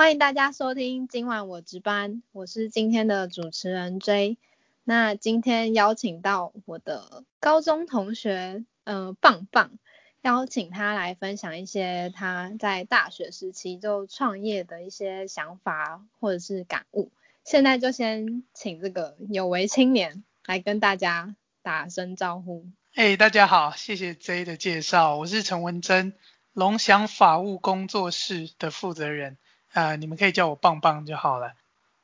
欢迎大家收听今晚我值班，我是今天的主持人 J。那今天邀请到我的高中同学，嗯，棒棒，邀请他来分享一些他在大学时期就创业的一些想法或者是感悟。现在就先请这个有为青年来跟大家打声招呼。哎，大家好，谢谢 J 的介绍，我是陈文珍，龙翔法务工作室的负责人，呃，你们可以叫我棒棒就好了。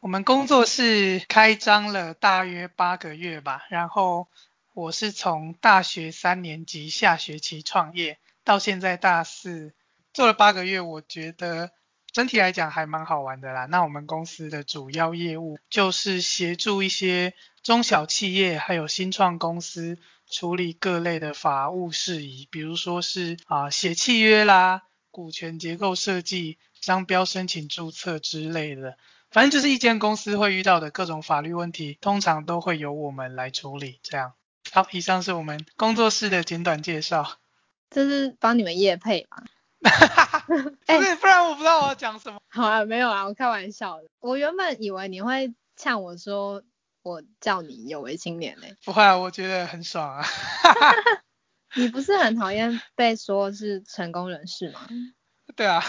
我们工作室开张了大约八个月吧，然后我是从大学三年级下学期创业，到现在大四做了八个月，我觉得整体来讲还蛮好玩的啦。那我们公司的主要业务就是协助一些中小企业还有新创公司处理各类的法务事宜，比如说是啊写契约啦、股权结构设计、商标申请注册之类的。反正就是一间公司会遇到的各种法律问题，通常都会由我们来处理。这样，好，以上是我们工作室的简短介绍。这是帮你们业配吗？哈哈哈，不是，不然我不知道我要讲什么。好啊，没有啊，我开玩笑的。我原本以为你会呛我说我叫你有为青年呢。不会啊，我觉得很爽啊。你不是很讨厌被说是成功人士吗？对啊。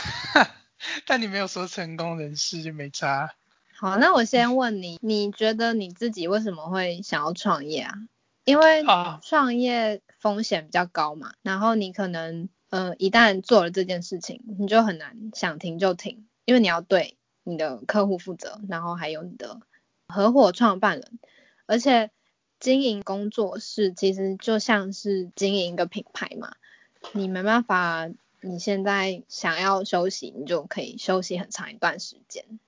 但你没有说成功人士就没差。好，那我先问你，你觉得你自己为什么会想要创业啊？因为创业风险比较高嘛，然后你可能，呃，一旦做了这件事情，你就很难想停就停，因为你要对你的客户负责，然后还有你的合伙创办人，而且经营工作室其实就像是经营一个品牌嘛，你没办法。你现在想要休息，你就可以休息很长一段时间。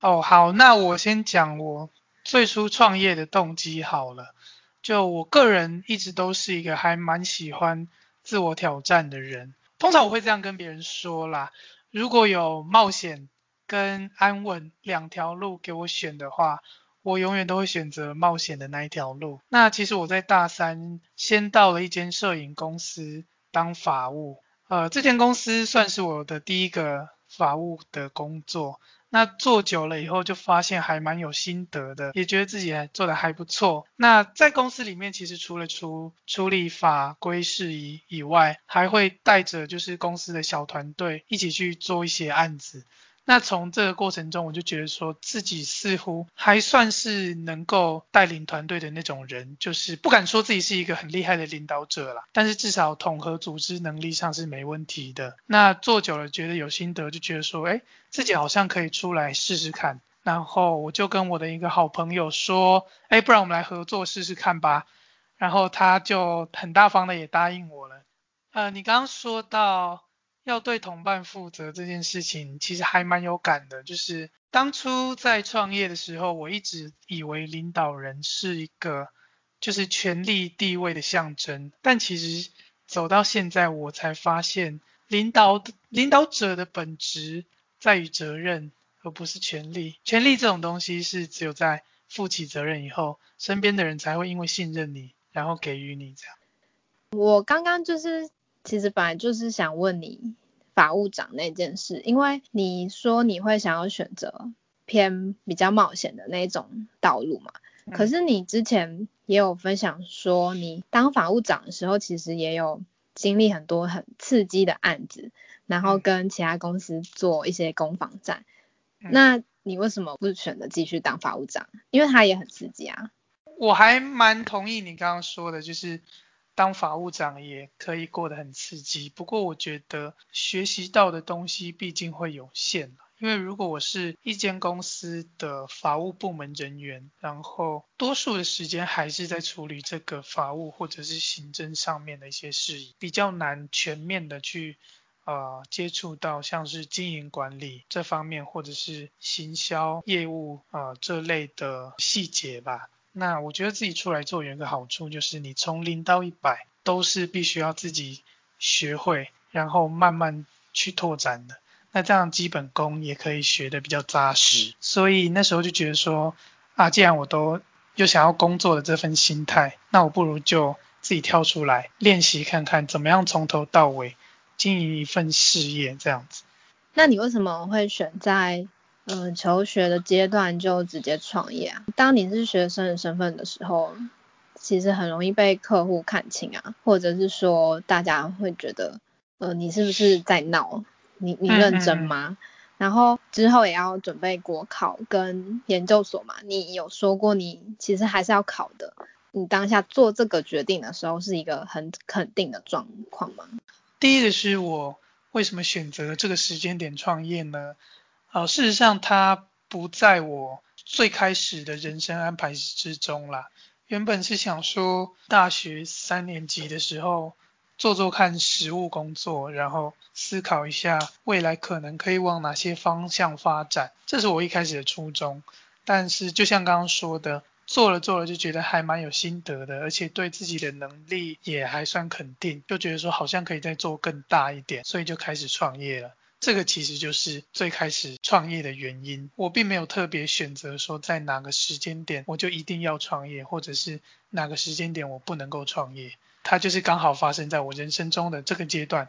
哦，好，那我先讲我最初创业的动机好了。就我个人一直都是一个还蛮喜欢自我挑战的人。通常我会这样跟别人说啦：如果有冒险跟安稳两条路给我选的话，我永远都会选择冒险的那一条路。那其实我在大三先到了一间摄影公司当法务。呃，这间公司算是我的第一个法务的工作。那做久了以后，就发现还蛮有心得的，也觉得自己做的还不错。那在公司里面，其实除了处处理法规事宜以外，还会带着就是公司的小团队一起去做一些案子。那从这个过程中，我就觉得说自己似乎还算是能够带领团队的那种人，就是不敢说自己是一个很厉害的领导者啦，但是至少统合组织能力上是没问题的。那做久了觉得有心得，就觉得说，哎，自己好像可以出来试试看。然后我就跟我的一个好朋友说，哎，不然我们来合作试试看吧。然后他就很大方的也答应我了。呃，你刚刚说到。要对同伴负责这件事情，其实还蛮有感的。就是当初在创业的时候，我一直以为领导人是一个就是权力地位的象征，但其实走到现在，我才发现，领导领导者的本质在于责任，而不是权力。权力这种东西是只有在负起责任以后，身边的人才会因为信任你，然后给予你这样。我刚刚就是。其实本来就是想问你法务长那件事，因为你说你会想要选择偏比较冒险的那种道路嘛。可是你之前也有分享说，你当法务长的时候，其实也有经历很多很刺激的案子，然后跟其他公司做一些攻防战。那你为什么不选择继续当法务长？因为他也很刺激啊。我还蛮同意你刚刚说的，就是。当法务长也可以过得很刺激，不过我觉得学习到的东西毕竟会有限因为如果我是一间公司的法务部门人员，然后多数的时间还是在处理这个法务或者是行政上面的一些事宜，比较难全面的去呃接触到像是经营管理这方面或者是行销业务呃这类的细节吧。那我觉得自己出来做有一个好处，就是你从零到一百都是必须要自己学会，然后慢慢去拓展的。那这样基本功也可以学得比较扎实。所以那时候就觉得说，啊，既然我都又想要工作的这份心态，那我不如就自己跳出来练习看看，怎么样从头到尾经营一份事业这样子。那你为什么会选在嗯求学的阶段就直接创业啊？当你是学生的身份的时候，其实很容易被客户看清啊，或者是说大家会觉得，呃，你是不是在闹？你你认真吗？然后之后也要准备国考跟研究所嘛，你有说过你其实还是要考的。你当下做这个决定的时候是一个很肯定的状况吗？第一个是我为什么选择这个时间点创业呢？呃，事实上它不在我最开始的人生安排之中啦。原本是想说大学三年级的时候。做做看实务工作，然后思考一下未来可能可以往哪些方向发展，这是我一开始的初衷。但是就像刚刚说的，做了做了就觉得还蛮有心得的，而且对自己的能力也还算肯定，就觉得说好像可以再做更大一点，所以就开始创业了。这个其实就是最开始创业的原因。我并没有特别选择说在哪个时间点我就一定要创业，或者是哪个时间点我不能够创业。它就是刚好发生在我人生中的这个阶段。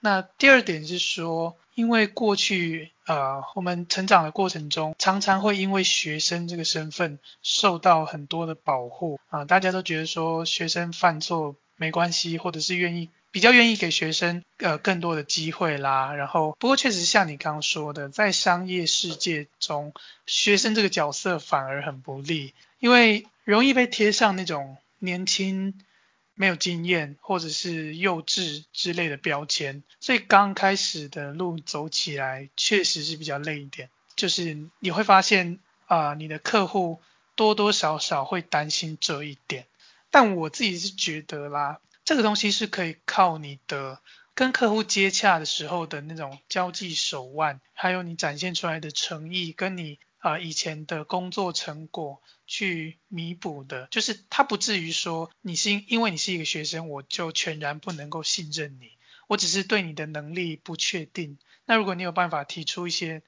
那第二点是说，因为过去呃我们成长的过程中，常常会因为学生这个身份受到很多的保护啊，大家都觉得说学生犯错没关系，或者是愿意比较愿意给学生呃更多的机会啦。然后不过确实像你刚刚说的，在商业世界中，学生这个角色反而很不利，因为容易被贴上那种年轻。没有经验或者是幼稚之类的标签，所以刚开始的路走起来确实是比较累一点。就是你会发现啊，你的客户多多少少会担心这一点。但我自己是觉得啦，这个东西是可以靠你的跟客户接洽的时候的那种交际手腕，还有你展现出来的诚意，跟你。啊，以前的工作成果去弥补的，就是他不至于说你是因为你是一个学生，我就全然不能够信任你。我只是对你的能力不确定。那如果你有办法提出一些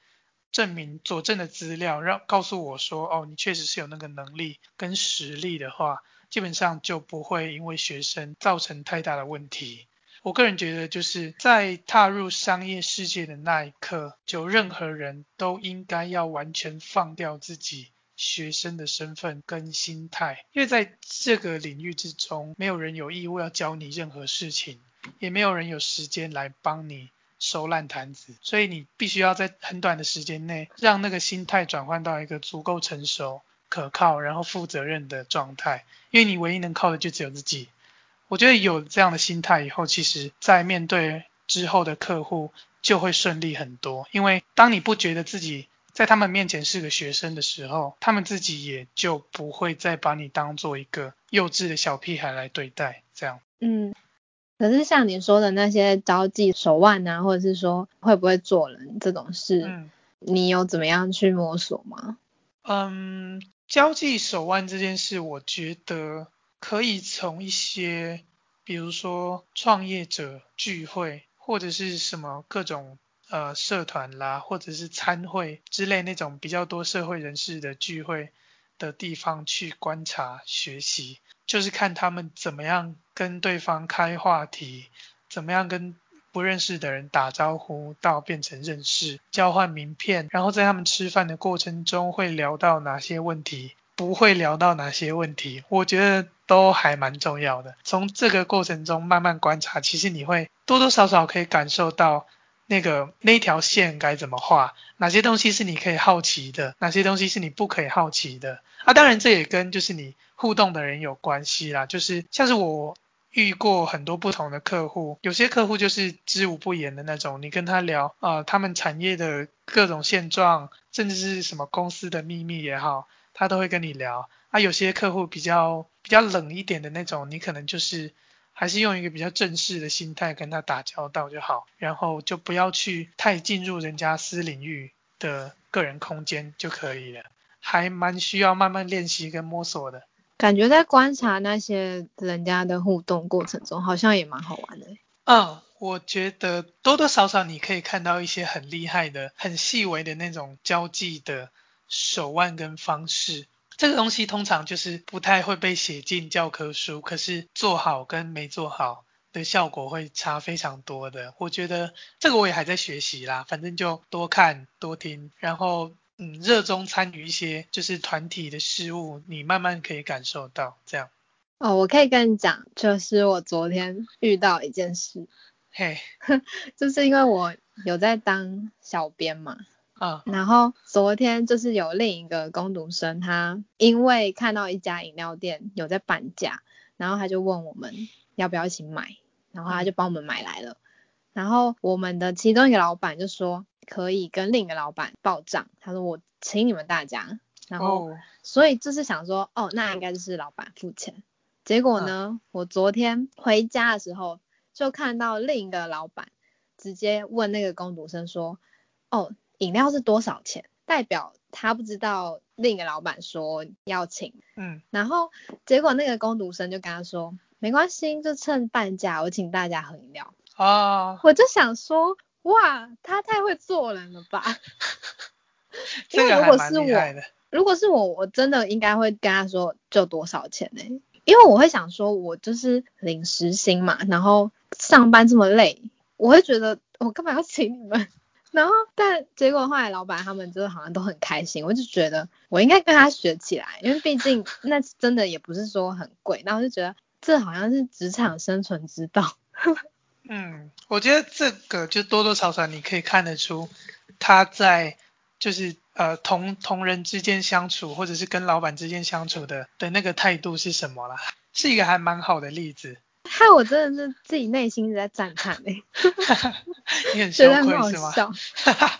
证明佐证的资料，让告诉我说，哦，你确实是有那个能力跟实力的话，基本上就不会因为学生造成太大的问题。我个人觉得，就是在踏入商业世界的那一刻，就任何人都应该要完全放掉自己学生的身份跟心态，因为在这个领域之中，没有人有义务要教你任何事情，也没有人有时间来帮你收烂摊子，所以你必须要在很短的时间内，让那个心态转换到一个足够成熟、可靠，然后负责任的状态，因为你唯一能靠的就只有自己。我觉得有这样的心态以后，其实在面对之后的客户就会顺利很多。因为当你不觉得自己在他们面前是个学生的时候，他们自己也就不会再把你当做一个幼稚的小屁孩来对待。这样。嗯。可是像你说的那些交际手腕啊，或者是说会不会做人这种事，你有怎么样去摸索吗？嗯，交际手腕这件事，我觉得。可以从一些，比如说创业者聚会，或者是什么各种呃社团啦，或者是参会之类那种比较多社会人士的聚会的地方去观察学习，就是看他们怎么样跟对方开话题，怎么样跟不认识的人打招呼到变成认识，交换名片，然后在他们吃饭的过程中会聊到哪些问题。不会聊到哪些问题，我觉得都还蛮重要的。从这个过程中慢慢观察，其实你会多多少少可以感受到那个那条线该怎么画，哪些东西是你可以好奇的，哪些东西是你不可以好奇的。啊，当然这也跟就是你互动的人有关系啦。就是像是我遇过很多不同的客户，有些客户就是知无不言的那种，你跟他聊啊，他们产业的各种现状，甚至是什么公司的秘密也好。他都会跟你聊啊，有些客户比较比较冷一点的那种，你可能就是还是用一个比较正式的心态跟他打交道就好，然后就不要去太进入人家私领域的个人空间就可以了，还蛮需要慢慢练习跟摸索的。感觉在观察那些人家的互动过程中，好像也蛮好玩的。嗯，我觉得多多少少你可以看到一些很厉害的、很细微的那种交际的。手腕跟方式，这个东西通常就是不太会被写进教科书，可是做好跟没做好的效果会差非常多的。我觉得这个我也还在学习啦，反正就多看多听，然后嗯热衷参与一些就是团体的事物，你慢慢可以感受到这样。哦，我可以跟你讲，就是我昨天遇到一件事，嘿，就是因为我有在当小编嘛。啊，然后昨天就是有另一个工读生，他因为看到一家饮料店有在半价，然后他就问我们要不要一起买，然后他就帮我们买来了。然后我们的其中一个老板就说可以跟另一个老板报账，他说我请你们大家，然后所以就是想说哦，那应该就是老板付钱。结果呢，我昨天回家的时候就看到另一个老板直接问那个工读生说，哦。饮料是多少钱？代表他不知道另一个老板说要请，嗯，然后结果那个工读生就跟他说，没关系，就趁半价，我请大家喝饮料。哦，我就想说，哇，他太会做人了吧？因为如果是我，如果是我，我真的应该会跟他说就多少钱呢？因为我会想说，我就是领时薪嘛，然后上班这么累，我会觉得我干嘛要请你们？然后，但结果后来老板他们就是好像都很开心，我就觉得我应该跟他学起来，因为毕竟 那真的也不是说很贵，然后就觉得这好像是职场生存之道。嗯，我觉得这个就多多少少你可以看得出他在就是呃同同人之间相处，或者是跟老板之间相处的的那个态度是什么啦，是一个还蛮好的例子。害我真的是自己内心在赞叹哎，你很羞愧是吗？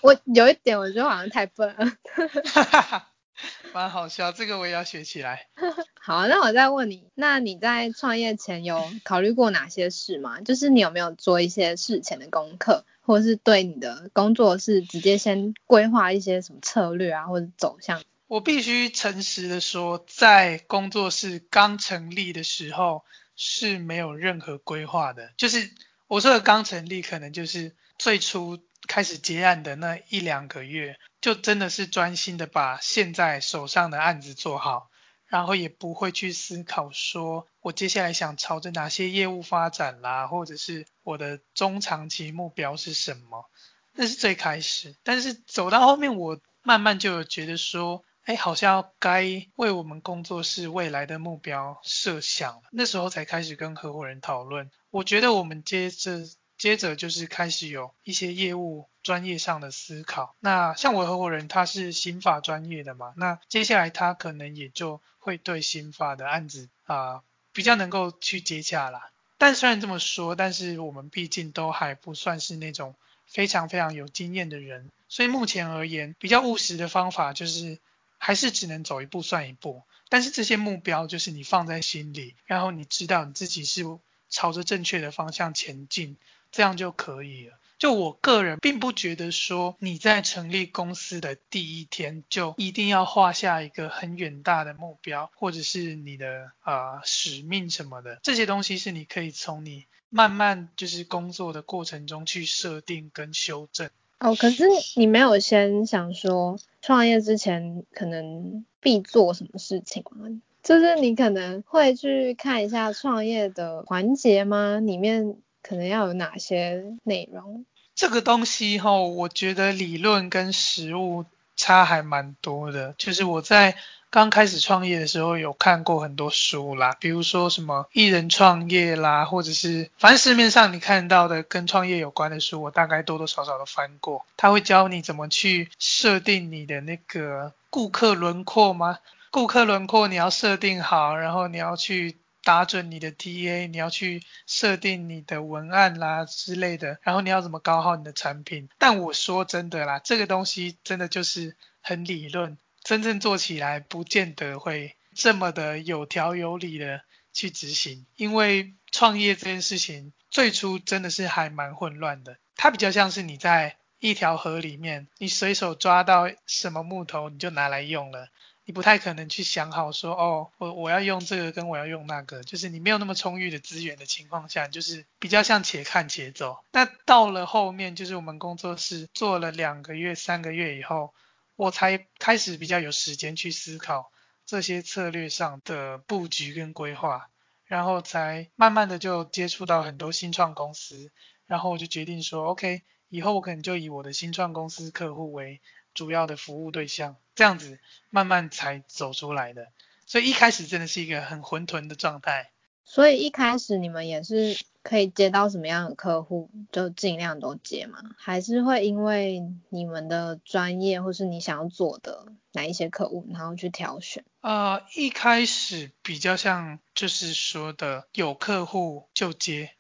我有一点我觉得好像太笨了，蛮好笑，这个我也要学起来。好，那我再问你，那你在创业前有考虑过哪些事吗？就是你有没有做一些事前的功课，或者是对你的工作是直接先规划一些什么策略啊，或者走向？我必须诚实的说，在工作室刚成立的时候。是没有任何规划的，就是我说的刚成立，可能就是最初开始结案的那一两个月，就真的是专心的把现在手上的案子做好，然后也不会去思考说我接下来想朝着哪些业务发展啦，或者是我的中长期目标是什么，那是最开始，但是走到后面，我慢慢就有觉得说。哎，好像该为我们工作室未来的目标设想了。那时候才开始跟合伙人讨论。我觉得我们接着接着就是开始有一些业务专业上的思考。那像我合伙人他是刑法专业的嘛，那接下来他可能也就会对刑法的案子啊比较能够去接洽啦。但虽然这么说，但是我们毕竟都还不算是那种非常非常有经验的人，所以目前而言比较务实的方法就是。还是只能走一步算一步，但是这些目标就是你放在心里，然后你知道你自己是朝着正确的方向前进，这样就可以了。就我个人并不觉得说你在成立公司的第一天就一定要画下一个很远大的目标，或者是你的呃使命什么的，这些东西是你可以从你慢慢就是工作的过程中去设定跟修正。哦，可是你没有先想说创业之前可能必做什么事情吗？就是你可能会去看一下创业的环节吗？里面可能要有哪些内容？这个东西哈，我觉得理论跟实物差还蛮多的。就是我在。刚开始创业的时候有看过很多书啦，比如说什么艺人创业啦，或者是反正市面上你看到的跟创业有关的书，我大概多多少少都翻过。他会教你怎么去设定你的那个顾客轮廓吗？顾客轮廓你要设定好，然后你要去打准你的 TA，你要去设定你的文案啦之类的，然后你要怎么搞好你的产品。但我说真的啦，这个东西真的就是很理论。真正做起来不见得会这么的有条有理的去执行，因为创业这件事情最初真的是还蛮混乱的。它比较像是你在一条河里面，你随手抓到什么木头你就拿来用了，你不太可能去想好说哦，我我要用这个跟我要用那个，就是你没有那么充裕的资源的情况下，就是比较像且看且走。那到了后面，就是我们工作室做了两个月、三个月以后。我才开始比较有时间去思考这些策略上的布局跟规划，然后才慢慢的就接触到很多新创公司，然后我就决定说，OK，以后我可能就以我的新创公司客户为主要的服务对象，这样子慢慢才走出来的。所以一开始真的是一个很混沌的状态。所以一开始你们也是可以接到什么样的客户就尽量都接嘛？还是会因为你们的专业或是你想要做的哪一些客户，然后去挑选？呃，一开始比较像就是说的有客户就接，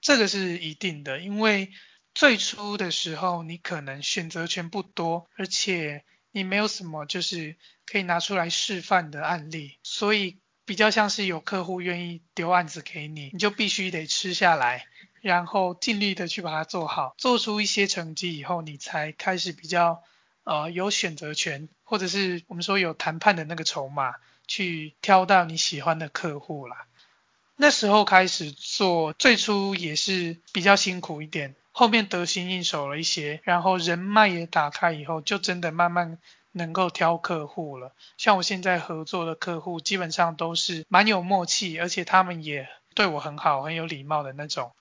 这个是一定的，因为最初的时候你可能选择权不多，而且你没有什么就是可以拿出来示范的案例，所以。比较像是有客户愿意丢案子给你，你就必须得吃下来，然后尽力的去把它做好，做出一些成绩以后，你才开始比较呃有选择权，或者是我们说有谈判的那个筹码，去挑到你喜欢的客户啦。那时候开始做，最初也是比较辛苦一点，后面得心应手了一些，然后人脉也打开以后，就真的慢慢。能够挑客户了，像我现在合作的客户，基本上都是蛮有默契，而且他们也对我很好，很有礼貌的那种。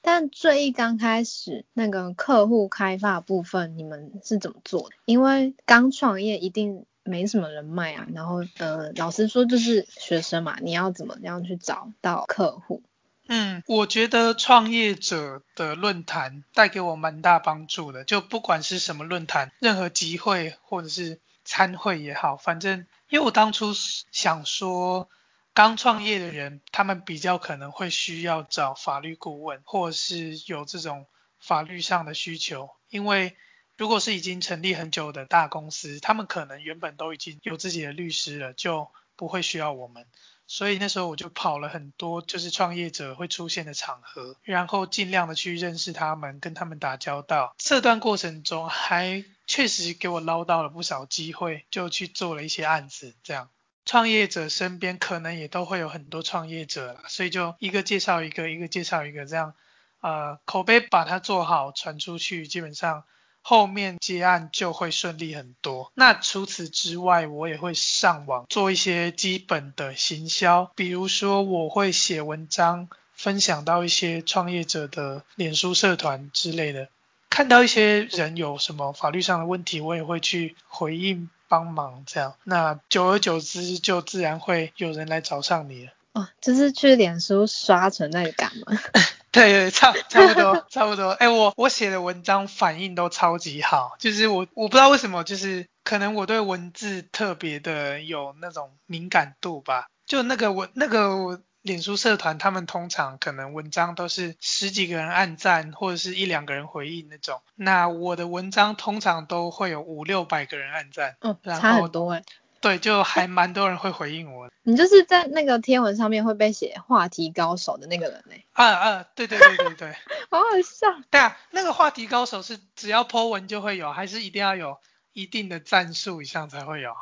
但最一刚开始那个客户开发部分，你们是怎么做的？因为刚创业一定没什么人脉啊，然后呃，老实说就是学生嘛，你要怎么样去找到客户？嗯，我觉得创业者的论坛带给我蛮大帮助的，就不管是什么论坛，任何集会或者是参会也好，反正因为我当初想说，刚创业的人他们比较可能会需要找法律顾问，或者是有这种法律上的需求，因为如果是已经成立很久的大公司，他们可能原本都已经有自己的律师了，就不会需要我们。所以那时候我就跑了很多，就是创业者会出现的场合，然后尽量的去认识他们，跟他们打交道。这段过程中还确实给我捞到了不少机会，就去做了一些案子。这样，创业者身边可能也都会有很多创业者所以就一个介绍一个，一个介绍一个，这样，呃，口碑把它做好，传出去，基本上。后面接案就会顺利很多。那除此之外，我也会上网做一些基本的行销，比如说我会写文章，分享到一些创业者的脸书社团之类的。看到一些人有什么法律上的问题，我也会去回应帮忙。这样，那久而久之就自然会有人来找上你了。哦，就是去脸书刷存在感吗？对对，差差不多 差不多。哎，我我写的文章反应都超级好，就是我我不知道为什么，就是可能我对文字特别的有那种敏感度吧。就那个我那个脸书社团，他们通常可能文章都是十几个人按赞，或者是一两个人回应那种。那我的文章通常都会有五六百个人按赞，嗯，差很多哎。对，就还蛮多人会回应我。你就是在那个天文上面会被写话题高手的那个人呢？啊啊，对对对对对，好好笑。对啊，那个话题高手是只要 po 文就会有，还是一定要有一定的赞数以上才会有？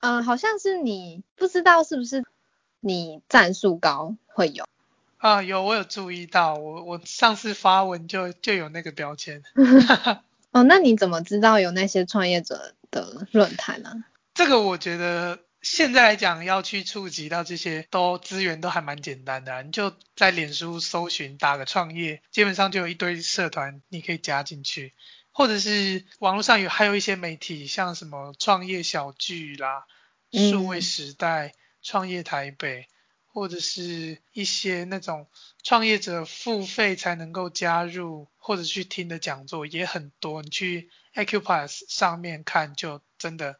嗯，好像是你不知道是不是你赞数高会有？啊，有，我有注意到，我我上次发文就就有那个标签。哦，那你怎么知道有那些创业者的论坛呢？这个我觉得现在来讲要去触及到这些都资源都还蛮简单的，你就在脸书搜寻打个创业，基本上就有一堆社团你可以加进去，或者是网络上有还有一些媒体，像什么创业小聚啦、数位时代、创业台北，或者是一些那种创业者付费才能够加入或者去听的讲座也很多，你去 Acupass 上面看就真的。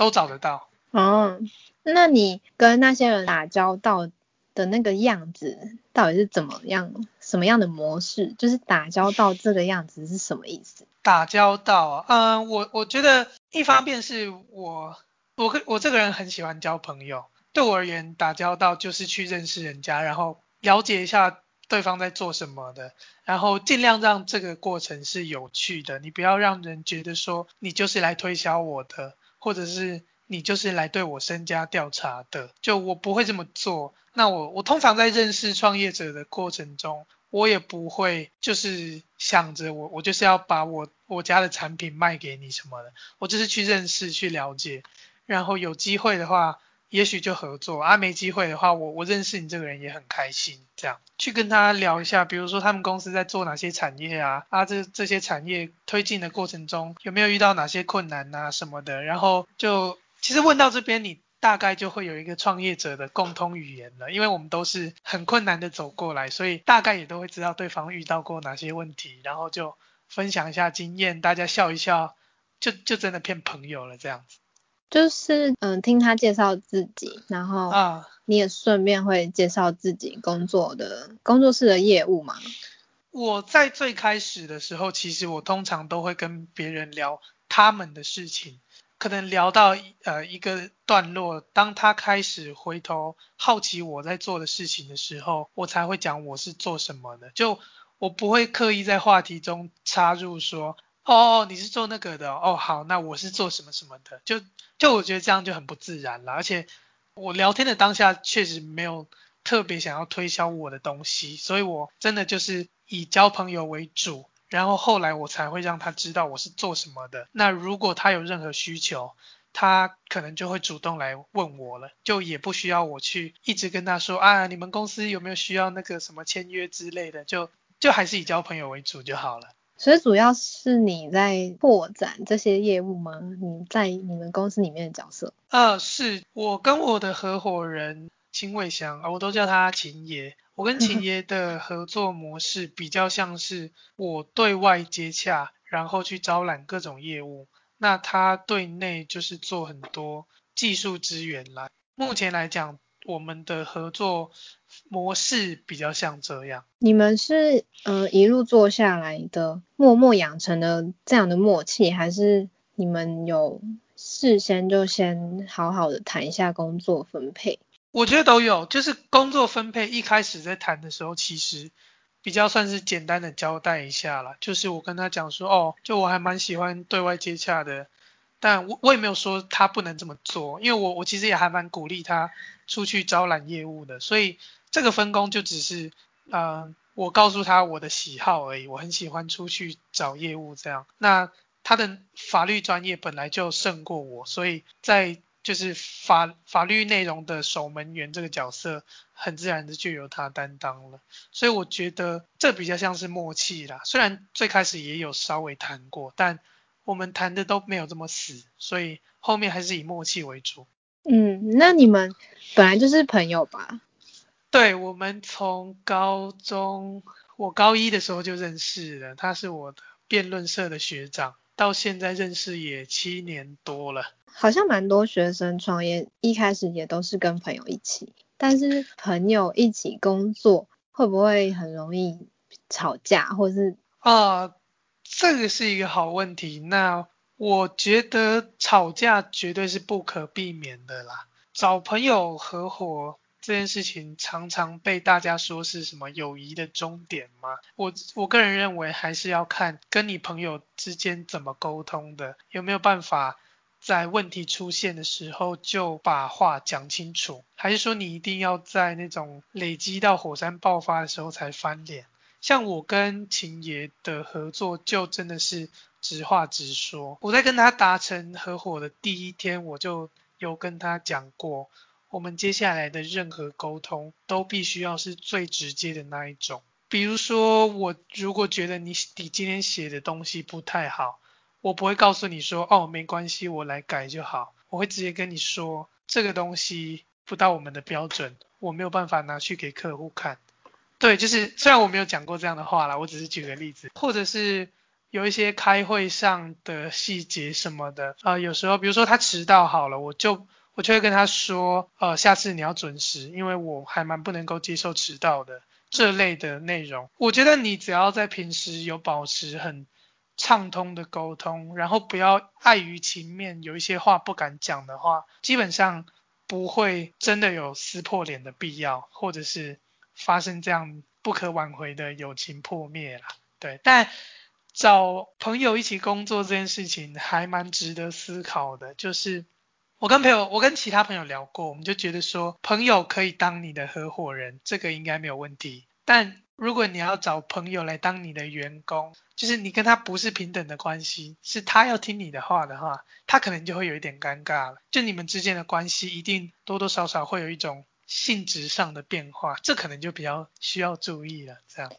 都找得到哦。那你跟那些人打交道的那个样子，到底是怎么样？什么样的模式？就是打交道这个样子是什么意思？打交道，嗯，我我觉得一方面是我我我这个人很喜欢交朋友，对我而言，打交道就是去认识人家，然后了解一下对方在做什么的，然后尽量让这个过程是有趣的。你不要让人觉得说你就是来推销我的。或者是你就是来对我身家调查的，就我不会这么做。那我我通常在认识创业者的过程中，我也不会就是想着我我就是要把我我家的产品卖给你什么的，我就是去认识去了解，然后有机会的话也许就合作啊，没机会的话，我我认识你这个人也很开心，这样去跟他聊一下，比如说他们公司在做哪些产业啊，啊这这些产业推进的过程中有没有遇到哪些困难啊什么的，然后就其实问到这边，你大概就会有一个创业者的共通语言了，因为我们都是很困难的走过来，所以大概也都会知道对方遇到过哪些问题，然后就分享一下经验，大家笑一笑，就就真的骗朋友了这样子。就是嗯，听他介绍自己，然后啊，你也顺便会介绍自己工作的工作室的业务嘛？我在最开始的时候，其实我通常都会跟别人聊他们的事情，可能聊到呃一个段落，当他开始回头好奇我在做的事情的时候，我才会讲我是做什么的，就我不会刻意在话题中插入说。哦，你是做那个的哦，好，那我是做什么什么的，就就我觉得这样就很不自然了，而且我聊天的当下确实没有特别想要推销我的东西，所以我真的就是以交朋友为主，然后后来我才会让他知道我是做什么的。那如果他有任何需求，他可能就会主动来问我了，就也不需要我去一直跟他说啊，你们公司有没有需要那个什么签约之类的，就就还是以交朋友为主就好了。所以主要是你在拓展这些业务吗？你在你们公司里面的角色？呃，是我跟我的合伙人秦伟祥，我都叫他秦爷。我跟秦爷的合作模式比较像是我对外接洽，然后去招揽各种业务，那他对内就是做很多技术资源来。目前来讲，我们的合作。模式比较像这样，你们是呃一路做下来的，默默养成的这样的默契，还是你们有事先就先好好的谈一下工作分配？我觉得都有，就是工作分配一开始在谈的时候，其实比较算是简单的交代一下啦，就是我跟他讲说，哦，就我还蛮喜欢对外接洽的，但我我也没有说他不能这么做，因为我我其实也还蛮鼓励他出去招揽业务的，所以。这个分工就只是，呃，我告诉他我的喜好而已，我很喜欢出去找业务这样。那他的法律专业本来就胜过我，所以在就是法法律内容的守门员这个角色，很自然的就由他担当了。所以我觉得这比较像是默契啦。虽然最开始也有稍微谈过，但我们谈的都没有这么死，所以后面还是以默契为主。嗯，那你们本来就是朋友吧？对我们从高中，我高一的时候就认识了，他是我的辩论社的学长，到现在认识也七年多了。好像蛮多学生创业一开始也都是跟朋友一起，但是朋友一起工作会不会很容易吵架，或是？啊，这个是一个好问题。那我觉得吵架绝对是不可避免的啦，找朋友合伙。这件事情常常被大家说是什么友谊的终点吗？我我个人认为还是要看跟你朋友之间怎么沟通的，有没有办法在问题出现的时候就把话讲清楚，还是说你一定要在那种累积到火山爆发的时候才翻脸？像我跟秦爷的合作就真的是直话直说，我在跟他达成合伙的第一天，我就有跟他讲过。我们接下来的任何沟通都必须要是最直接的那一种。比如说，我如果觉得你你今天写的东西不太好，我不会告诉你说，哦，没关系，我来改就好。我会直接跟你说，这个东西不到我们的标准，我没有办法拿去给客户看。对，就是虽然我没有讲过这样的话啦，我只是举个例子，或者是有一些开会上的细节什么的啊，有时候比如说他迟到好了，我就。我就会跟他说，呃，下次你要准时，因为我还蛮不能够接受迟到的这类的内容。我觉得你只要在平时有保持很畅通的沟通，然后不要碍于情面有一些话不敢讲的话，基本上不会真的有撕破脸的必要，或者是发生这样不可挽回的友情破灭了。对，但找朋友一起工作这件事情还蛮值得思考的，就是。我跟朋友，我跟其他朋友聊过，我们就觉得说，朋友可以当你的合伙人，这个应该没有问题。但如果你要找朋友来当你的员工，就是你跟他不是平等的关系，是他要听你的话的话，他可能就会有一点尴尬了。就你们之间的关系一定多多少少会有一种性质上的变化，这可能就比较需要注意了。这样，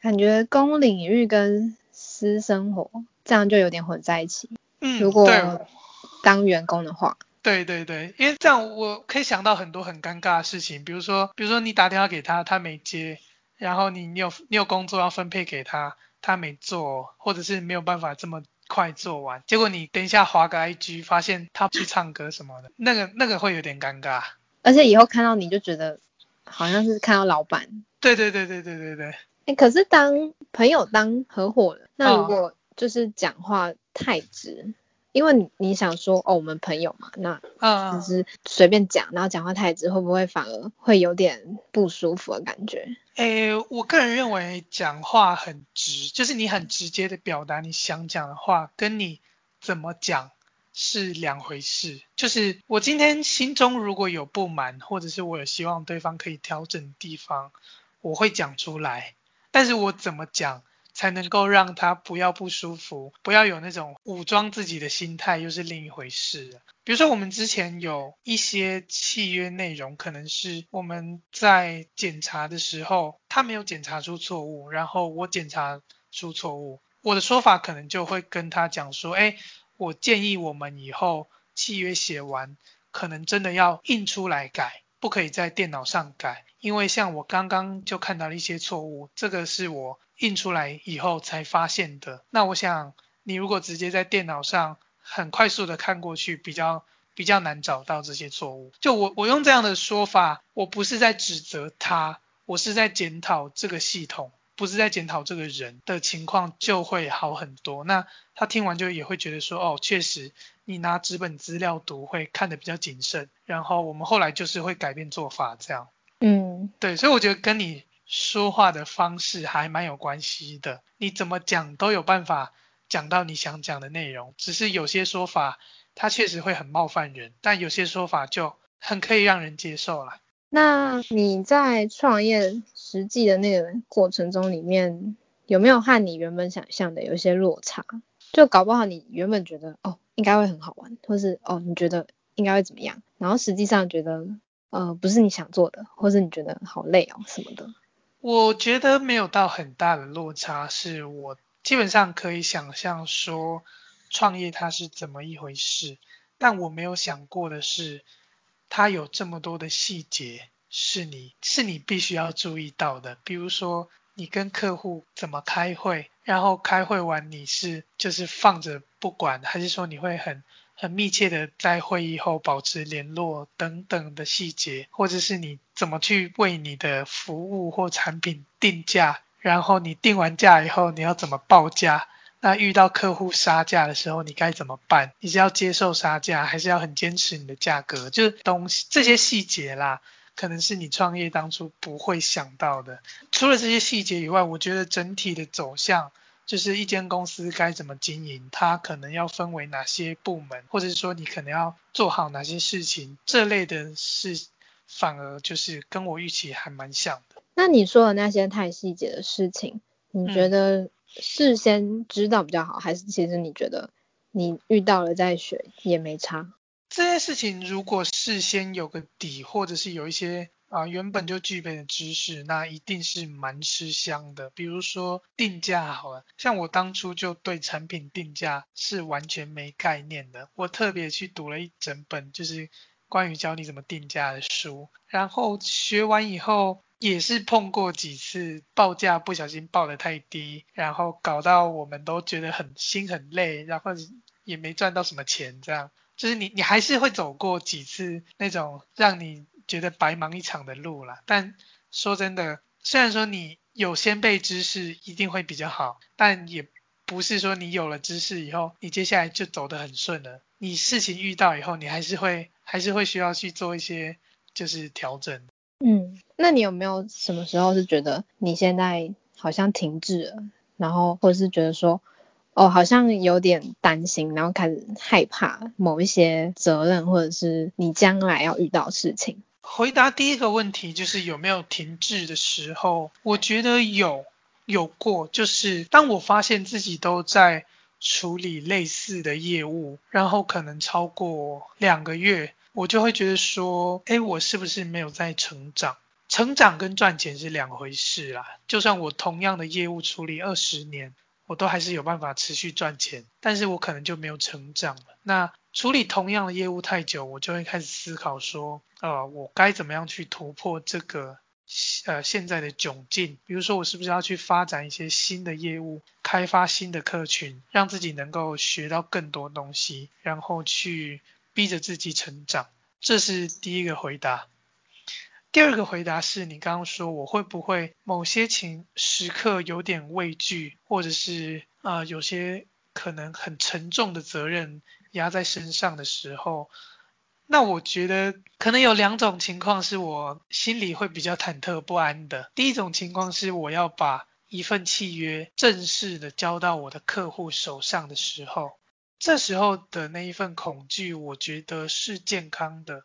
感觉公领域跟私生活这样就有点混在一起。嗯，如果当员工的话。对对对，因为这样我可以想到很多很尴尬的事情，比如说，比如说你打电话给他，他没接，然后你你有你有工作要分配给他，他没做，或者是没有办法这么快做完，结果你等一下划个 IG，发现他去唱歌什么的，那个那个会有点尴尬，而且以后看到你就觉得好像是看到老板。对对对对对对对。哎，可是当朋友当合伙人，那如果就是讲话太直。因为你你想说哦，我们朋友嘛，那就是随便讲，然后讲话太直，会不会反而会有点不舒服的感觉？诶，我个人认为讲话很直，就是你很直接的表达你想讲的话，跟你怎么讲是两回事。就是我今天心中如果有不满，或者是我有希望对方可以调整的地方，我会讲出来。但是我怎么讲？才能够让他不要不舒服，不要有那种武装自己的心态，又是另一回事。比如说，我们之前有一些契约内容，可能是我们在检查的时候，他没有检查出错误，然后我检查出错误，我的说法可能就会跟他讲说，哎，我建议我们以后契约写完，可能真的要印出来改，不可以在电脑上改，因为像我刚刚就看到了一些错误，这个是我。印出来以后才发现的。那我想，你如果直接在电脑上很快速的看过去，比较比较难找到这些错误。就我我用这样的说法，我不是在指责他，我是在检讨这个系统，不是在检讨这个人的情况，就会好很多。那他听完就也会觉得说，哦，确实你拿纸本资料读会看得比较谨慎。然后我们后来就是会改变做法，这样。嗯，对，所以我觉得跟你。说话的方式还蛮有关系的，你怎么讲都有办法讲到你想讲的内容，只是有些说法它确实会很冒犯人，但有些说法就很可以让人接受了。那你在创业实际的那个过程中里面，有没有和你原本想象的有一些落差？就搞不好你原本觉得哦应该会很好玩，或是哦你觉得应该会怎么样，然后实际上觉得呃不是你想做的，或是你觉得好累哦什么的。我觉得没有到很大的落差，是我基本上可以想象说创业它是怎么一回事，但我没有想过的是，它有这么多的细节是你是你必须要注意到的，比如说你跟客户怎么开会，然后开会完你是就是放着不管，还是说你会很。很密切的在会议后保持联络等等的细节，或者是你怎么去为你的服务或产品定价，然后你定完价以后你要怎么报价？那遇到客户杀价的时候你该怎么办？你是要接受杀价，还是要很坚持你的价格？就是东西这些细节啦，可能是你创业当初不会想到的。除了这些细节以外，我觉得整体的走向。就是一间公司该怎么经营，它可能要分为哪些部门，或者是说你可能要做好哪些事情，这类的事反而就是跟我预期还蛮像的。那你说的那些太细节的事情，你觉得事先知道比较好，还是其实你觉得你遇到了再学也没差？这些事情如果事先有个底，或者是有一些。啊，原本就具备的知识，那一定是蛮吃香的。比如说定价好了，像我当初就对产品定价是完全没概念的，我特别去读了一整本就是关于教你怎么定价的书，然后学完以后也是碰过几次报价不小心报的太低，然后搞到我们都觉得很心很累，然后也没赚到什么钱，这样就是你你还是会走过几次那种让你。觉得白忙一场的路了，但说真的，虽然说你有先辈知识一定会比较好，但也不是说你有了知识以后，你接下来就走得很顺了。你事情遇到以后，你还是会还是会需要去做一些就是调整。嗯，那你有没有什么时候是觉得你现在好像停滞了，然后或者是觉得说，哦，好像有点担心，然后开始害怕某一些责任，或者是你将来要遇到事情？回答第一个问题就是有没有停滞的时候，我觉得有有过，就是当我发现自己都在处理类似的业务，然后可能超过两个月，我就会觉得说，哎，我是不是没有在成长？成长跟赚钱是两回事啦。就算我同样的业务处理二十年。我都还是有办法持续赚钱，但是我可能就没有成长了。那处理同样的业务太久，我就会开始思考说，呃，我该怎么样去突破这个呃现在的窘境？比如说，我是不是要去发展一些新的业务，开发新的客群，让自己能够学到更多东西，然后去逼着自己成长？这是第一个回答。第二个回答是你刚刚说我会不会某些情时刻有点畏惧，或者是啊有些可能很沉重的责任压在身上的时候，那我觉得可能有两种情况是我心里会比较忐忑不安的。第一种情况是我要把一份契约正式的交到我的客户手上的时候，这时候的那一份恐惧，我觉得是健康的，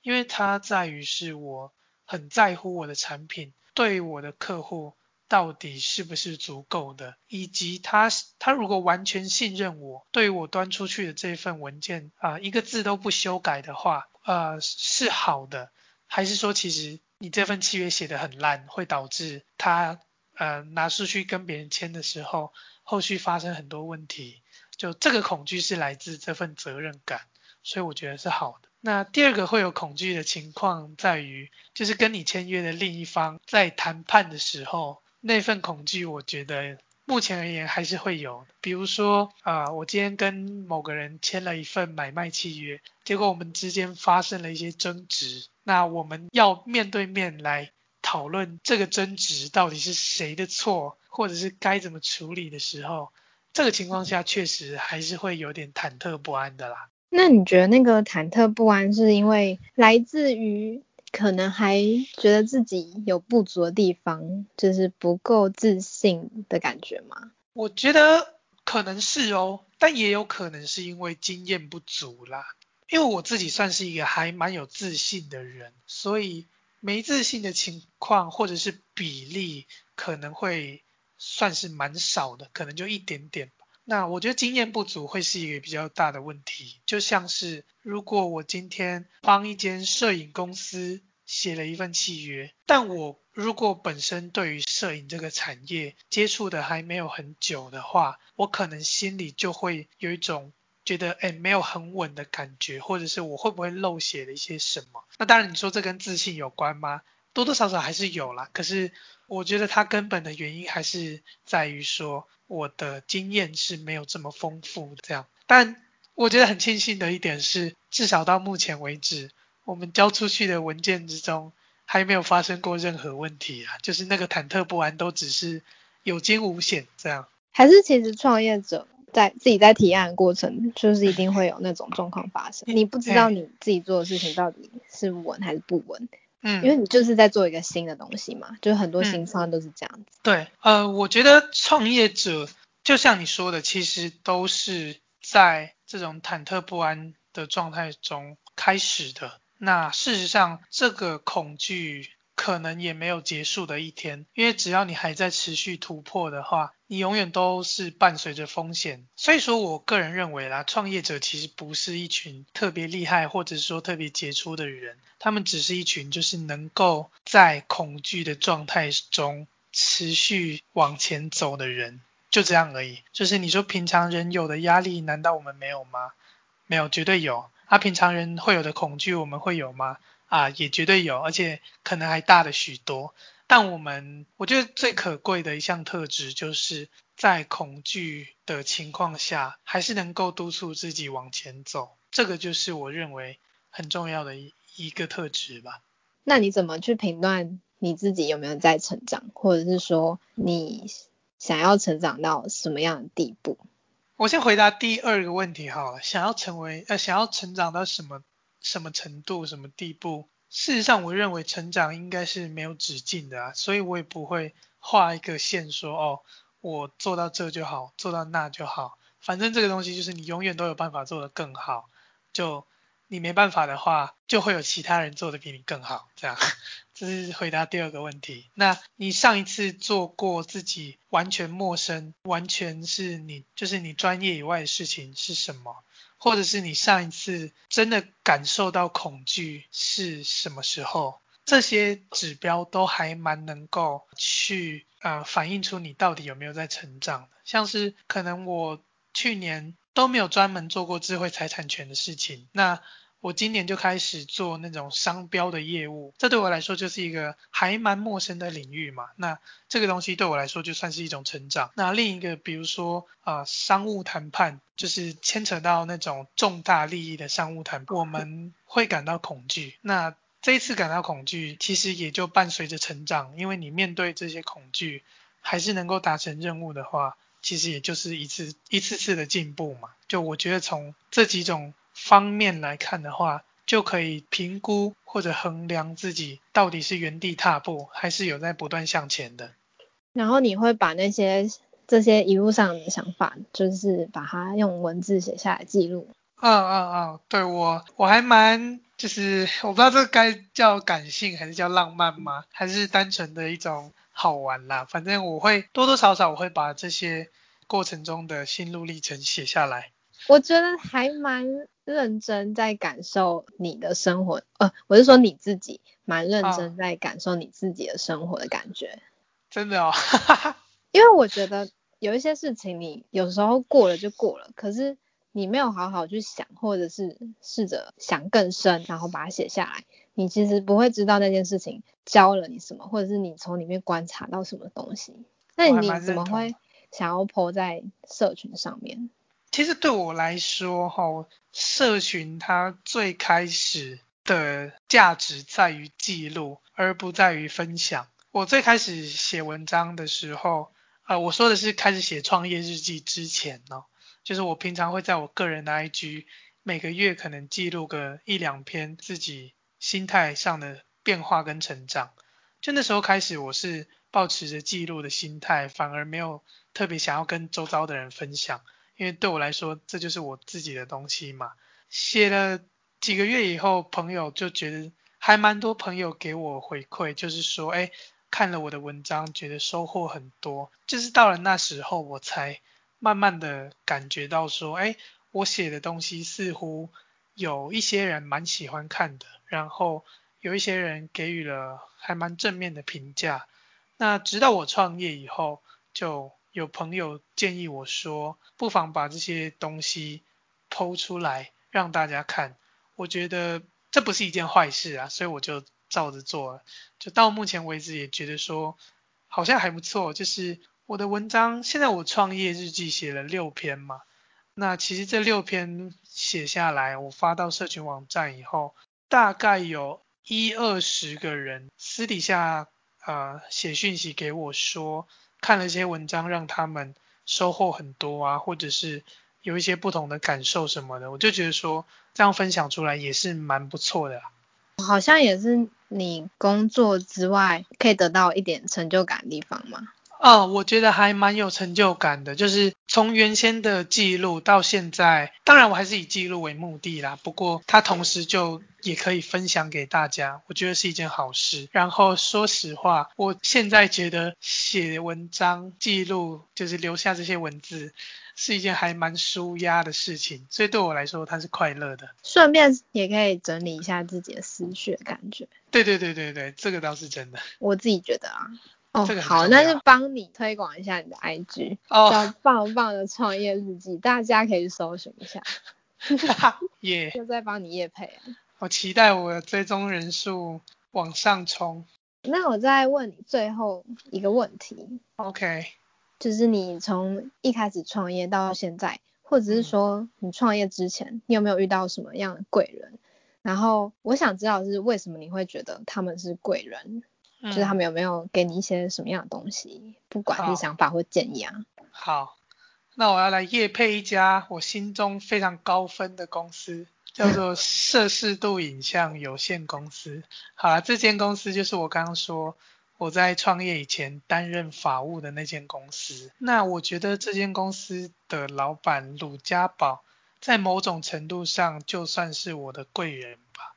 因为它在于是我。很在乎我的产品对我的客户到底是不是足够的，以及他他如果完全信任我，对我端出去的这份文件啊一个字都不修改的话，呃是好的，还是说其实你这份契约写的很烂，会导致他呃拿出去跟别人签的时候，后续发生很多问题，就这个恐惧是来自这份责任感，所以我觉得是好的。那第二个会有恐惧的情况在于，就是跟你签约的另一方在谈判的时候，那份恐惧，我觉得目前而言还是会有。比如说，啊，我今天跟某个人签了一份买卖契约，结果我们之间发生了一些争执，那我们要面对面来讨论这个争执到底是谁的错，或者是该怎么处理的时候，这个情况下确实还是会有点忐忑不安的啦。那你觉得那个忐忑不安是因为来自于可能还觉得自己有不足的地方，就是不够自信的感觉吗？我觉得可能是哦，但也有可能是因为经验不足啦。因为我自己算是一个还蛮有自信的人，所以没自信的情况或者是比例可能会算是蛮少的，可能就一点点。那我觉得经验不足会是一个比较大的问题，就像是如果我今天帮一间摄影公司写了一份契约，但我如果本身对于摄影这个产业接触的还没有很久的话，我可能心里就会有一种觉得哎没有很稳的感觉，或者是我会不会漏写了一些什么？那当然你说这跟自信有关吗？多多少少还是有啦，可是我觉得它根本的原因还是在于说我的经验是没有这么丰富这样。但我觉得很庆幸的一点是，至少到目前为止，我们交出去的文件之中还没有发生过任何问题啊，就是那个忐忑不安都只是有惊无险这样。还是其实创业者在自己在提案过程，就是一定会有那种状况发生，你不知道你自己做的事情到底是稳还是不稳。嗯，因为你就是在做一个新的东西嘛，就是很多新创都是这样子。对，呃，我觉得创业者就像你说的，其实都是在这种忐忑不安的状态中开始的。那事实上，这个恐惧。可能也没有结束的一天，因为只要你还在持续突破的话，你永远都是伴随着风险。所以说我个人认为啦，创业者其实不是一群特别厉害或者说特别杰出的人，他们只是一群就是能够在恐惧的状态中持续往前走的人，就这样而已。就是你说平常人有的压力，难道我们没有吗？没有，绝对有。啊，平常人会有的恐惧，我们会有吗？啊，也绝对有，而且可能还大了许多。但我们我觉得最可贵的一项特质，就是在恐惧的情况下，还是能够督促自己往前走。这个就是我认为很重要的一一个特质吧。那你怎么去评断你自己有没有在成长，或者是说你想要成长到什么样的地步？我先回答第二个问题好了，想要成为呃，想要成长到什么？什么程度、什么地步？事实上，我认为成长应该是没有止境的啊，所以我也不会画一个线说，哦，我做到这就好，做到那就好，反正这个东西就是你永远都有办法做得更好。就你没办法的话，就会有其他人做得比你更好。这样，这是回答第二个问题。那你上一次做过自己完全陌生、完全是你就是你专业以外的事情是什么？或者是你上一次真的感受到恐惧是什么时候？这些指标都还蛮能够去呃反映出你到底有没有在成长。像是可能我去年都没有专门做过智慧财产权的事情，那我今年就开始做那种商标的业务，这对我来说就是一个还蛮陌生的领域嘛。那这个东西对我来说就算是一种成长。那另一个，比如说啊，商务谈判，就是牵扯到那种重大利益的商务谈判，我们会感到恐惧。那这一次感到恐惧，其实也就伴随着成长，因为你面对这些恐惧，还是能够达成任务的话，其实也就是一次一次次的进步嘛。就我觉得从这几种。方面来看的话，就可以评估或者衡量自己到底是原地踏步，还是有在不断向前的。然后你会把那些这些一路上的想法，就是把它用文字写下来记录。嗯嗯嗯，对我我还蛮就是我不知道这该叫感性还是叫浪漫吗？还是单纯的一种好玩啦？反正我会多多少少我会把这些过程中的心路历程写下来。我觉得还蛮认真在感受你的生活，呃，我是说你自己蛮认真在感受你自己的生活的感觉。真的哦，因为我觉得有一些事情你有时候过了就过了，可是你没有好好去想，或者是试着想更深，然后把它写下来，你其实不会知道那件事情教了你什么，或者是你从里面观察到什么东西。那你怎么会想要 po 在社群上面？其实对我来说，哈，社群它最开始的价值在于记录，而不在于分享。我最开始写文章的时候，呃，我说的是开始写创业日记之前呢，就是我平常会在我个人的 IG 每个月可能记录个一两篇自己心态上的变化跟成长。就那时候开始，我是保持着记录的心态，反而没有特别想要跟周遭的人分享。因为对我来说，这就是我自己的东西嘛。写了几个月以后，朋友就觉得还蛮多朋友给我回馈，就是说，哎，看了我的文章，觉得收获很多。就是到了那时候，我才慢慢的感觉到说，哎，我写的东西似乎有一些人蛮喜欢看的，然后有一些人给予了还蛮正面的评价。那直到我创业以后，就。有朋友建议我说，不妨把这些东西剖出来让大家看。我觉得这不是一件坏事啊，所以我就照着做了。就到目前为止也觉得说好像还不错。就是我的文章，现在我创业日记写了六篇嘛。那其实这六篇写下来，我发到社群网站以后，大概有一二十个人私底下呃写讯息给我说。看了一些文章，让他们收获很多啊，或者是有一些不同的感受什么的，我就觉得说这样分享出来也是蛮不错的。好像也是你工作之外可以得到一点成就感的地方吗吗？哦，我觉得还蛮有成就感的，就是从原先的记录到现在，当然我还是以记录为目的啦。不过它同时就也可以分享给大家，我觉得是一件好事。然后说实话，我现在觉得写文章记录，就是留下这些文字，是一件还蛮舒压的事情，所以对我来说它是快乐的。顺便也可以整理一下自己的思绪感觉。对对对对对，这个倒是真的。我自己觉得啊。哦，好，那就帮你推广一下你的 IG，叫棒棒的创业日记，大家可以去搜寻一下。哈耶，就在帮你夜配啊。我期待我的追踪人数往上冲。那我再问你最后一个问题。OK。就是你从一开始创业到现在，或者是说你创业之前，你有没有遇到什么样的贵人？然后我想知道是为什么你会觉得他们是贵人？就是他们有没有给你一些什么样的东西，不管是想法或建议啊？好，那我要来夜配一家我心中非常高分的公司，叫做摄氏度影像有限公司。好了，这间公司就是我刚刚说我在创业以前担任法务的那间公司。那我觉得这间公司的老板鲁家宝在某种程度上就算是我的贵人吧。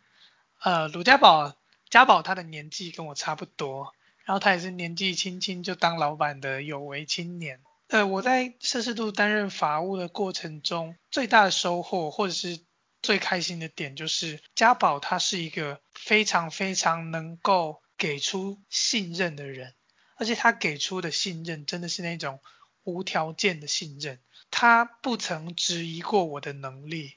呃，鲁家宝家宝他的年纪跟我差不多，然后他也是年纪轻轻就当老板的有为青年。呃，我在摄氏度担任法务的过程中，最大的收获或者是最开心的点就是家宝他是一个非常非常能够给出信任的人，而且他给出的信任真的是那种无条件的信任，他不曾质疑过我的能力。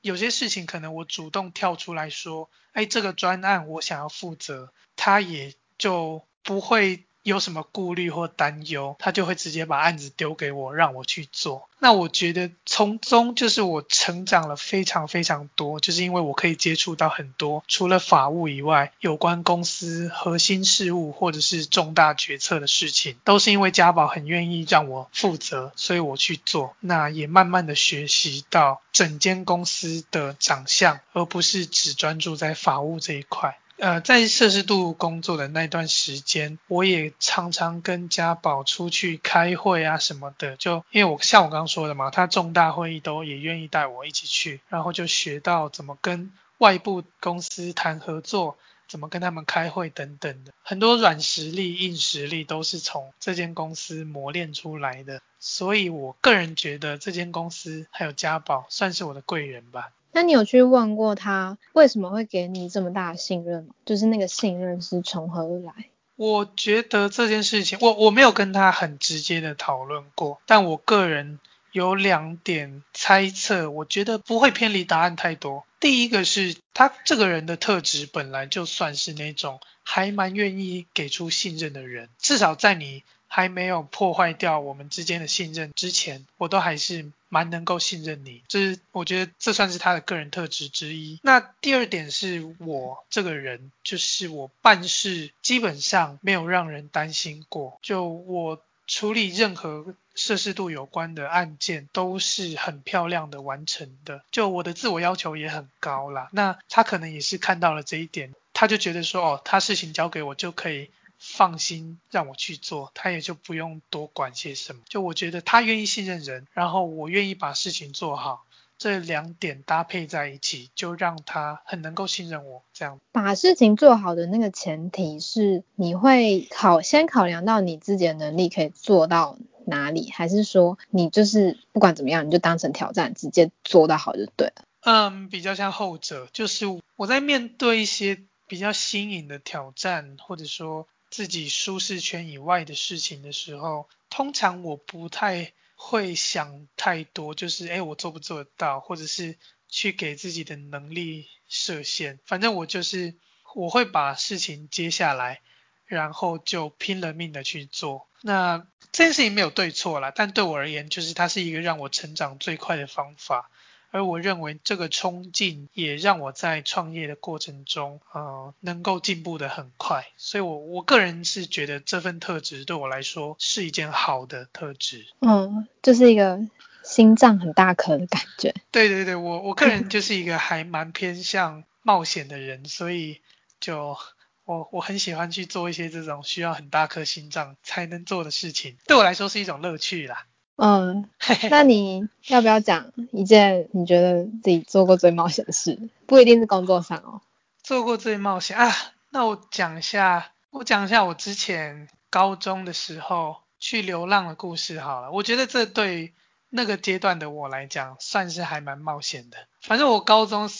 有些事情可能我主动跳出来说，哎，这个专案我想要负责，他也就不会。有什么顾虑或担忧，他就会直接把案子丢给我，让我去做。那我觉得从中就是我成长了非常非常多，就是因为我可以接触到很多除了法务以外，有关公司核心事务或者是重大决策的事情，都是因为家宝很愿意让我负责，所以我去做。那也慢慢的学习到整间公司的长相，而不是只专注在法务这一块。呃，在摄氏度工作的那段时间，我也常常跟家宝出去开会啊什么的。就因为我像我刚刚说的嘛，他重大会议都也愿意带我一起去，然后就学到怎么跟外部公司谈合作，怎么跟他们开会等等的。很多软实力、硬实力都是从这间公司磨练出来的。所以我个人觉得这间公司还有家宝算是我的贵人吧。那你有去问过他为什么会给你这么大的信任吗？就是那个信任是从何而来？我觉得这件事情，我我没有跟他很直接的讨论过，但我个人有两点猜测，我觉得不会偏离答案太多。第一个是他这个人的特质本来就算是那种还蛮愿意给出信任的人，至少在你。还没有破坏掉我们之间的信任之前，我都还是蛮能够信任你。这是我觉得这算是他的个人特质之一。那第二点是我这个人，就是我办事基本上没有让人担心过。就我处理任何摄氏度有关的案件，都是很漂亮的完成的。就我的自我要求也很高啦。那他可能也是看到了这一点，他就觉得说，哦，他事情交给我就可以。放心让我去做，他也就不用多管些什么。就我觉得他愿意信任人，然后我愿意把事情做好，这两点搭配在一起，就让他很能够信任我。这样把事情做好的那个前提是，你会考先考量到你自己的能力可以做到哪里，还是说你就是不管怎么样你就当成挑战，直接做到好就对了？嗯，比较像后者，就是我在面对一些比较新颖的挑战，或者说。自己舒适圈以外的事情的时候，通常我不太会想太多，就是哎，我做不做得到，或者是去给自己的能力设限。反正我就是我会把事情接下来，然后就拼了命的去做。那这件事情没有对错啦，但对我而言，就是它是一个让我成长最快的方法。而我认为这个冲劲也让我在创业的过程中，呃，能够进步的很快。所以，我我个人是觉得这份特质对我来说是一件好的特质。嗯，就是一个心脏很大颗的感觉。对对对，我我个人 就是一个还蛮偏向冒险的人，所以就我我很喜欢去做一些这种需要很大颗心脏才能做的事情，对我来说是一种乐趣啦。嗯，那你要不要讲一件你觉得自己做过最冒险的事？不一定是工作上哦。做过最冒险啊？那我讲一下，我讲一下我之前高中的时候去流浪的故事好了。我觉得这对那个阶段的我来讲，算是还蛮冒险的。反正我高中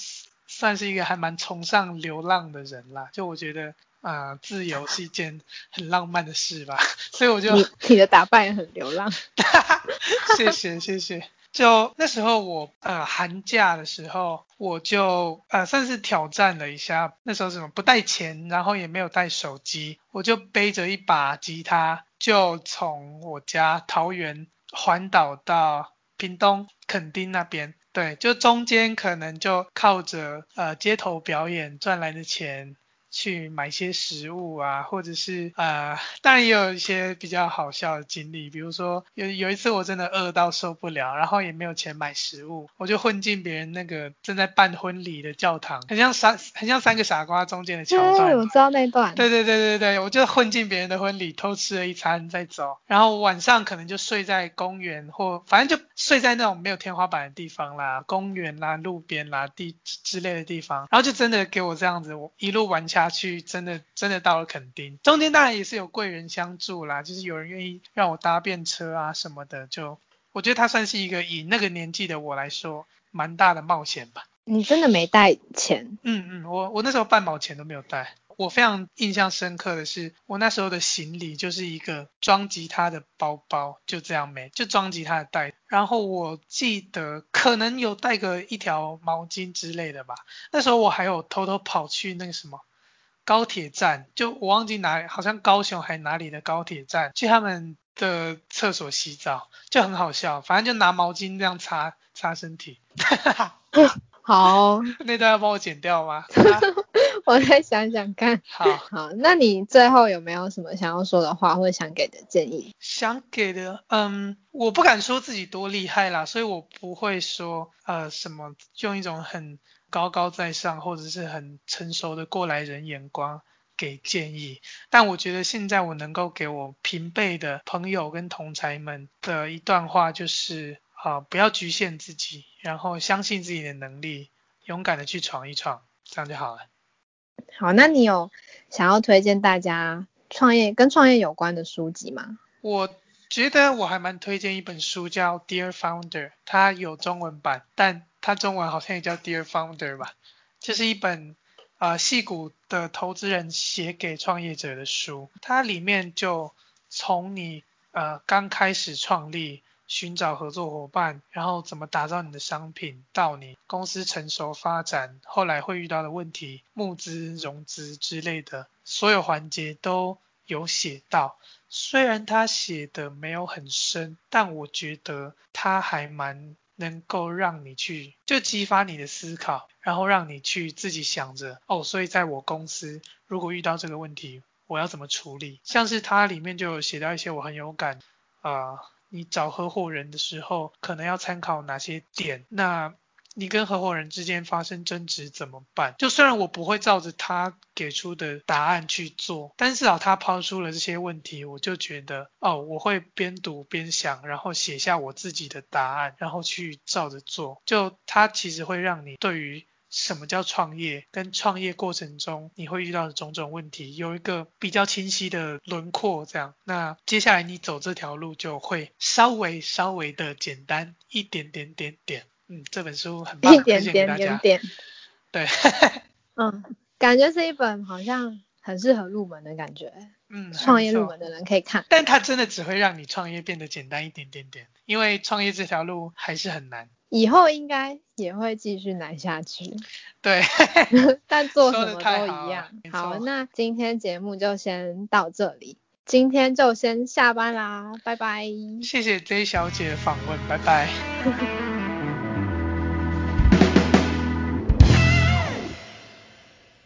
算是一个还蛮崇尚流浪的人啦，就我觉得。啊，自由是一件很浪漫的事吧，所以我就你你的打扮也很流浪，谢谢谢谢。就那时候我呃寒假的时候，我就呃算是挑战了一下，那时候什么不带钱，然后也没有带手机，我就背着一把吉他，就从我家桃园环岛到屏东垦丁那边，对，就中间可能就靠着呃街头表演赚来的钱。去买些食物啊，或者是呃，当然也有一些比较好笑的经历，比如说有有一次我真的饿到受不了，然后也没有钱买食物，我就混进别人那个正在办婚礼的教堂，很像三很像三个傻瓜中间的桥段。我知道那段。对对对对对，我就混进别人的婚礼，偷吃了一餐再走，然后晚上可能就睡在公园或反正就睡在那种没有天花板的地方啦，公园啦、路边啦、地之类的地方，然后就真的给我这样子，我一路玩下去，真的真的到了垦丁。中间当然也是有贵人相助啦，就是有人愿意让我搭便车啊什么的，就我觉得它算是一个以那个年纪的我来说，蛮大的冒险吧。你真的没带钱？嗯嗯，我我那时候半毛钱都没有带。我非常印象深刻的是，我那时候的行李就是一个装吉他的包包，就这样没，就装吉他的袋。然后我记得可能有带个一条毛巾之类的吧。那时候我还有偷偷跑去那个什么高铁站，就我忘记哪，好像高雄还哪里的高铁站，去他们的厕所洗澡，就很好笑。反正就拿毛巾这样擦擦身体。好，那段要帮我剪掉吗？我再想想看。好，好，那你最后有没有什么想要说的话，或者想给的建议？想给的，嗯，我不敢说自己多厉害啦，所以我不会说，呃，什么用一种很高高在上，或者是很成熟的过来人眼光给建议。但我觉得现在我能够给我平辈的朋友跟同才们的一段话，就是啊，不要局限自己，然后相信自己的能力，勇敢的去闯一闯，这样就好了。好，那你有想要推荐大家创业跟创业有关的书籍吗？我觉得我还蛮推荐一本书叫《Dear Founder》，它有中文版，但它中文好像也叫《Dear Founder》吧。这是一本呃戏骨的投资人写给创业者的书，它里面就从你呃刚开始创立。寻找合作伙伴，然后怎么打造你的商品，到你公司成熟发展，后来会遇到的问题，募资、融资之类的，所有环节都有写到。虽然他写的没有很深，但我觉得他还蛮能够让你去，就激发你的思考，然后让你去自己想着，哦，所以在我公司如果遇到这个问题，我要怎么处理？像是它里面就有写到一些我很有感，啊。你找合伙人的时候，可能要参考哪些点？那你跟合伙人之间发生争执怎么办？就虽然我不会照着他给出的答案去做，但至少他抛出了这些问题，我就觉得哦，我会边读边想，然后写下我自己的答案，然后去照着做。就他其实会让你对于。什么叫创业？跟创业过程中你会遇到的种种问题，有一个比较清晰的轮廓。这样，那接下来你走这条路就会稍微稍微的简单一点点点点。嗯，这本书很棒，谢谢大家。对，嗯，感觉是一本好像很适合入门的感觉。嗯，创业入门的人可以看，但它真的只会让你创业变得简单一点点点，因为创业这条路还是很难。以后应该也会继续难下去。对，但做什么都一样。好，那今天节目就先到这里，今天就先下班啦，拜拜。谢谢 J 小姐的访问，拜拜。